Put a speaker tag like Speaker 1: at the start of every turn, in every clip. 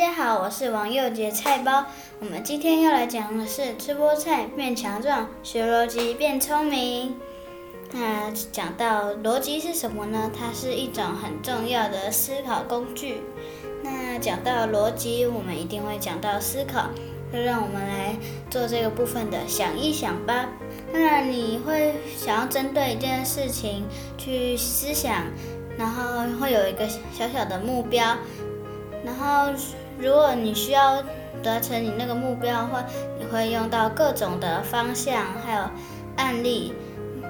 Speaker 1: 大家好，我是王佑杰菜包。我们今天要来讲的是吃菠菜变强壮，学逻辑变聪明。那讲到逻辑是什么呢？它是一种很重要的思考工具。那讲到逻辑，我们一定会讲到思考。就让我们来做这个部分的想一想吧。当然，你会想要针对一件事情去思想，然后会有一个小小的目标。然后，如果你需要达成你那个目标的话，你会用到各种的方向，还有案例。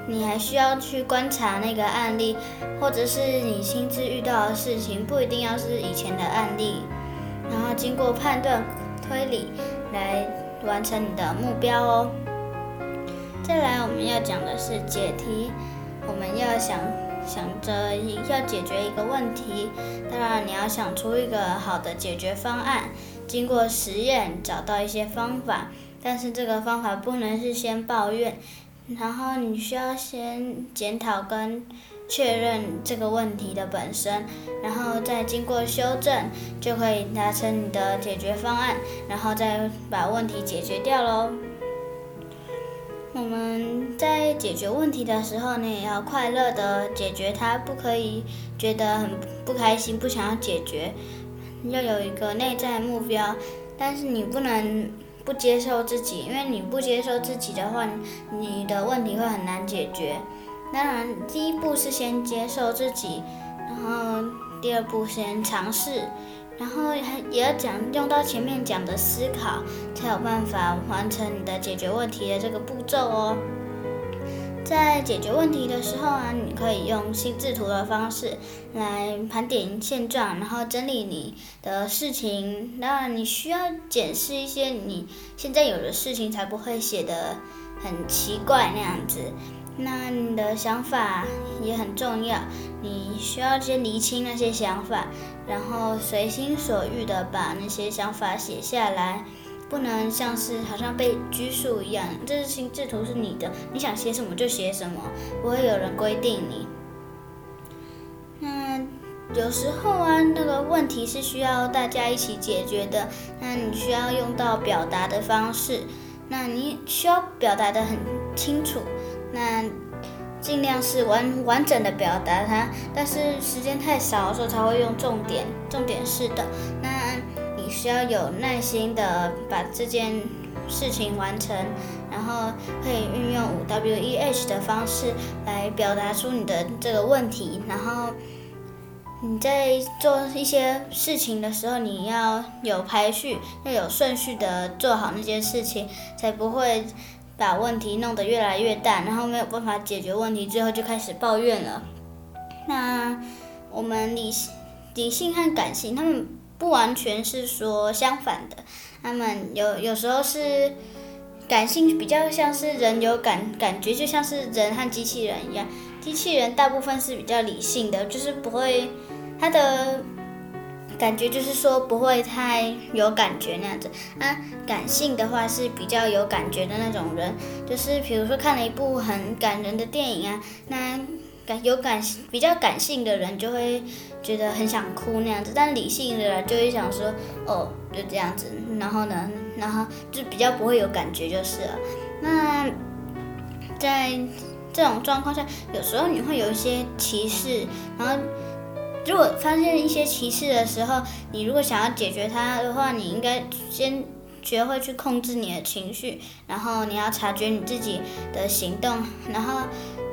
Speaker 1: 你还需要去观察那个案例，或者是你亲自遇到的事情，不一定要是以前的案例。然后经过判断、推理来完成你的目标哦。再来，我们要讲的是解题，我们要想。想着要解决一个问题，当然你要想出一个好的解决方案，经过实验找到一些方法，但是这个方法不能是先抱怨，然后你需要先检讨跟确认这个问题的本身，然后再经过修正，就可以达成你的解决方案，然后再把问题解决掉喽。我们在解决问题的时候呢，也要快乐的解决它，不可以觉得很不开心，不想要解决。要有一个内在目标，但是你不能不接受自己，因为你不接受自己的话，你的问题会很难解决。当然，第一步是先接受自己，然后第二步先尝试。然后还也要讲用到前面讲的思考，才有办法完成你的解决问题的这个步骤哦。在解决问题的时候啊，你可以用心智图的方式来盘点现状，然后整理你的事情。当然，你需要检视一些你现在有的事情，才不会写的很奇怪那样子。那你的想法也很重要，你需要先厘清那些想法，然后随心所欲的把那些想法写下来，不能像是好像被拘束一样。这是心智图是你的，你想写什么就写什么，不会有人规定你。那有时候啊，那个问题是需要大家一起解决的，那你需要用到表达的方式，那你需要表达的很清楚。那尽量是完完整的表达它，但是时间太少的时候才会用重点，重点式的。那你需要有耐心的把这件事情完成，然后可以运用五 W E H 的方式来表达出你的这个问题。然后你在做一些事情的时候，你要有排序，要有顺序的做好那件事情，才不会。把问题弄得越来越大，然后没有办法解决问题，最后就开始抱怨了。那我们理性、理性和感性，他们不完全是说相反的。他们有有时候是感性，比较像是人有感感觉，就像是人和机器人一样。机器人大部分是比较理性的，就是不会他的。感觉就是说不会太有感觉那样子啊，感性的话是比较有感觉的那种人，就是比如说看了一部很感人的电影啊，那感有感比较感性的人就会觉得很想哭那样子，但理性的人就会想说哦就这样子，然后呢，然后就比较不会有感觉就是了。那在这种状况下，有时候你会有一些歧视，然后。如果发现一些歧视的时候，你如果想要解决它的话，你应该先学会去控制你的情绪，然后你要察觉你自己的行动，然后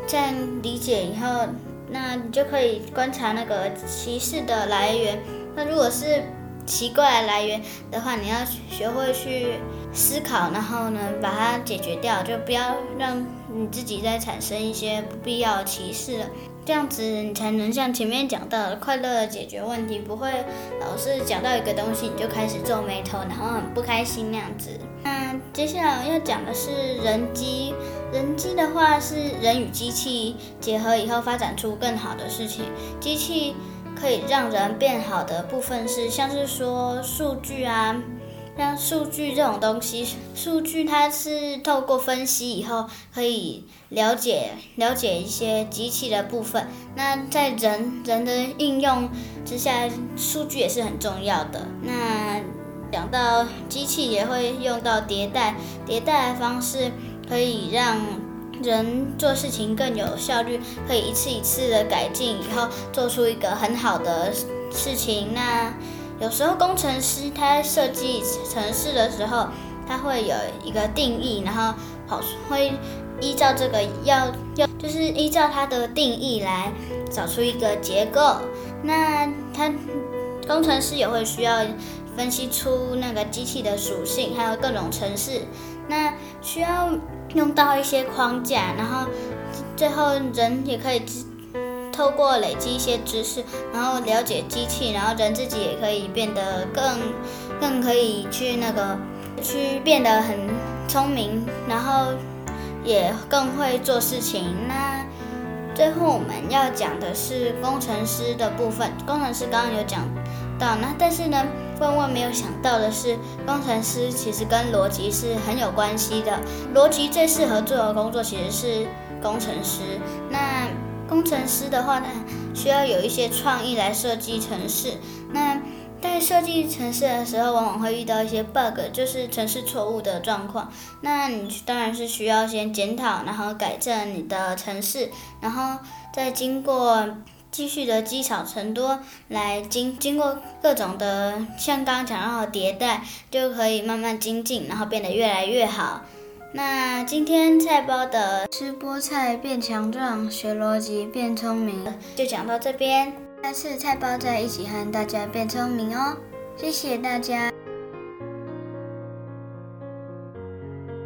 Speaker 1: 在理解以后，那你就可以观察那个歧视的来源。那如果是奇怪的来源的话，你要学会去思考，然后呢把它解决掉，就不要让你自己再产生一些不必要的歧视了。这样子你才能像前面讲到的快乐的解决问题，不会老是讲到一个东西你就开始皱眉头，然后很不开心那样子。那接下来要讲的是人机，人机的话是人与机器结合以后发展出更好的事情。机器可以让人变好的部分是像是说数据啊，像数据这种东西，数据它是透过分析以后可以了解了解一些机器的部分。那在人人的应用之下，数据也是很重要的。那讲到机器也会用到迭代，迭代的方式可以让人做事情更有效率，可以一次一次的改进，以后做出一个很好的事情。那有时候工程师他在设计城市的时候，他会有一个定义，然后跑会依照这个要要就是依照它的定义来找出一个结构。那他工程师也会需要分析出那个机器的属性，还有各种城市。那需要用到一些框架，然后最后人也可以知。透过累积一些知识，然后了解机器，然后人自己也可以变得更更可以去那个去变得很聪明，然后也更会做事情。那最后我们要讲的是工程师的部分。工程师刚刚有讲到，那但是呢，万万没有想到的是，工程师其实跟逻辑是很有关系的。逻辑最适合做的工作其实是工程师。那工程师的话呢，需要有一些创意来设计城市。那在设计城市的时候，往往会遇到一些 bug，就是城市错误的状况。那你当然是需要先检讨，然后改正你的城市，然后再经过继续的积少成多，来经经过各种的像刚刚讲到的迭代，就可以慢慢精进，然后变得越来越好。那今天菜包的吃菠菜变强壮，学逻辑变聪明，就讲到这边。下次菜包再一起和大家变聪明哦，谢谢大家。